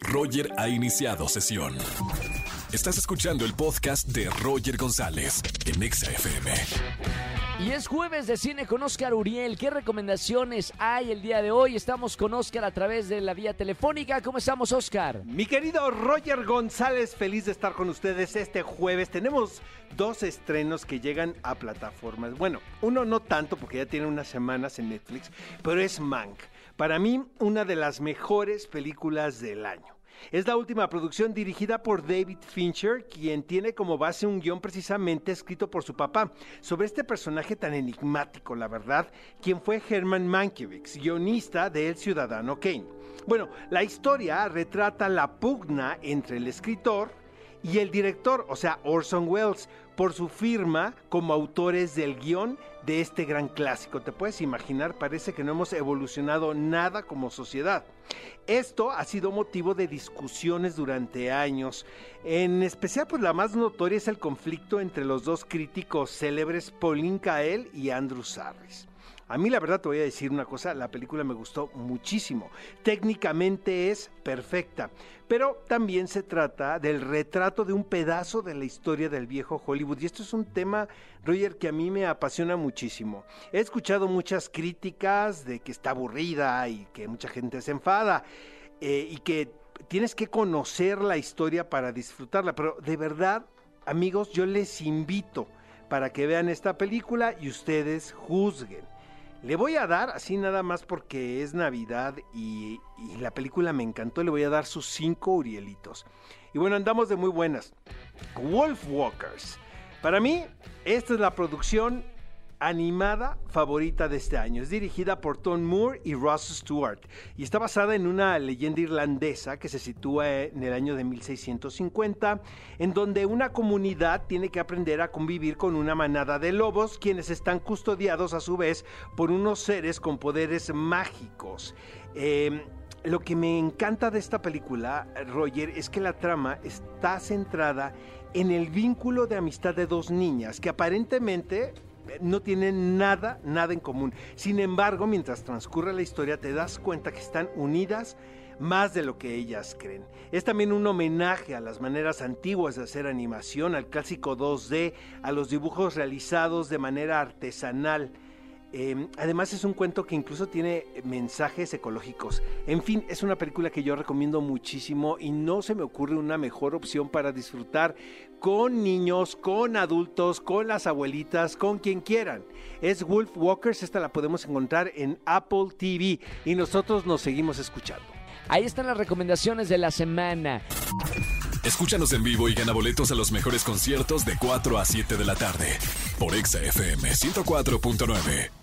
Roger ha iniciado sesión. Estás escuchando el podcast de Roger González en Exa FM. Y es jueves de cine con Oscar Uriel. ¿Qué recomendaciones hay el día de hoy? Estamos con Oscar a través de la vía telefónica. ¿Cómo estamos, Oscar? Mi querido Roger González, feliz de estar con ustedes este jueves. Tenemos dos estrenos que llegan a plataformas. Bueno, uno no tanto porque ya tiene unas semanas en Netflix, pero es Mank. Para mí, una de las mejores películas del año. Es la última producción dirigida por David Fincher, quien tiene como base un guion precisamente escrito por su papá, sobre este personaje tan enigmático, la verdad, quien fue Herman Mankiewicz, guionista de El Ciudadano Kane. Bueno, la historia retrata la pugna entre el escritor y el director, o sea, Orson Welles, por su firma como autores del guion de este gran clásico. Te puedes imaginar, parece que no hemos evolucionado nada como sociedad. Esto ha sido motivo de discusiones durante años. En especial, pues la más notoria es el conflicto entre los dos críticos célebres, Pauline Kael y Andrew Sarris. A mí la verdad te voy a decir una cosa, la película me gustó muchísimo. Técnicamente es perfecta, pero también se trata del retrato de un pedazo de la historia del viejo Hollywood. Y esto es un tema, Roger, que a mí me apasiona muchísimo. He escuchado muchas críticas de que está aburrida y que mucha gente se enfada eh, y que tienes que conocer la historia para disfrutarla, pero de verdad, amigos, yo les invito para que vean esta película y ustedes juzguen. Le voy a dar, así nada más porque es Navidad y, la película me encantó, le voy a dar sus cinco Urielitos. Y bueno, andamos de muy buenas. Wolf Walkers. Para mí, esta es la producción animada favorita de este año. Es dirigida por Tom Moore y Ross Stewart y está basada en una leyenda irlandesa que se sitúa en el año de 1650, en donde una comunidad tiene que aprender a convivir con una manada de lobos, quienes están custodiados a su vez por unos seres con poderes mágicos. Eh, lo que me encanta de esta película, Roger, es que la trama está centrada en el vínculo de amistad de dos niñas que aparentemente no tienen nada, nada en común. Sin embargo, mientras transcurre la historia te das cuenta que están unidas más de lo que ellas creen. Es también un homenaje a las maneras antiguas de hacer animación, al clásico 2D, a los dibujos realizados de manera artesanal. Eh, además es un cuento que incluso tiene mensajes ecológicos. En fin, es una película que yo recomiendo muchísimo y no se me ocurre una mejor opción para disfrutar con niños, con adultos, con las abuelitas, con quien quieran. Es Wolf Walkers, esta la podemos encontrar en Apple TV y nosotros nos seguimos escuchando. Ahí están las recomendaciones de la semana. Escúchanos en vivo y gana boletos a los mejores conciertos de 4 a 7 de la tarde por Exa FM 104.9.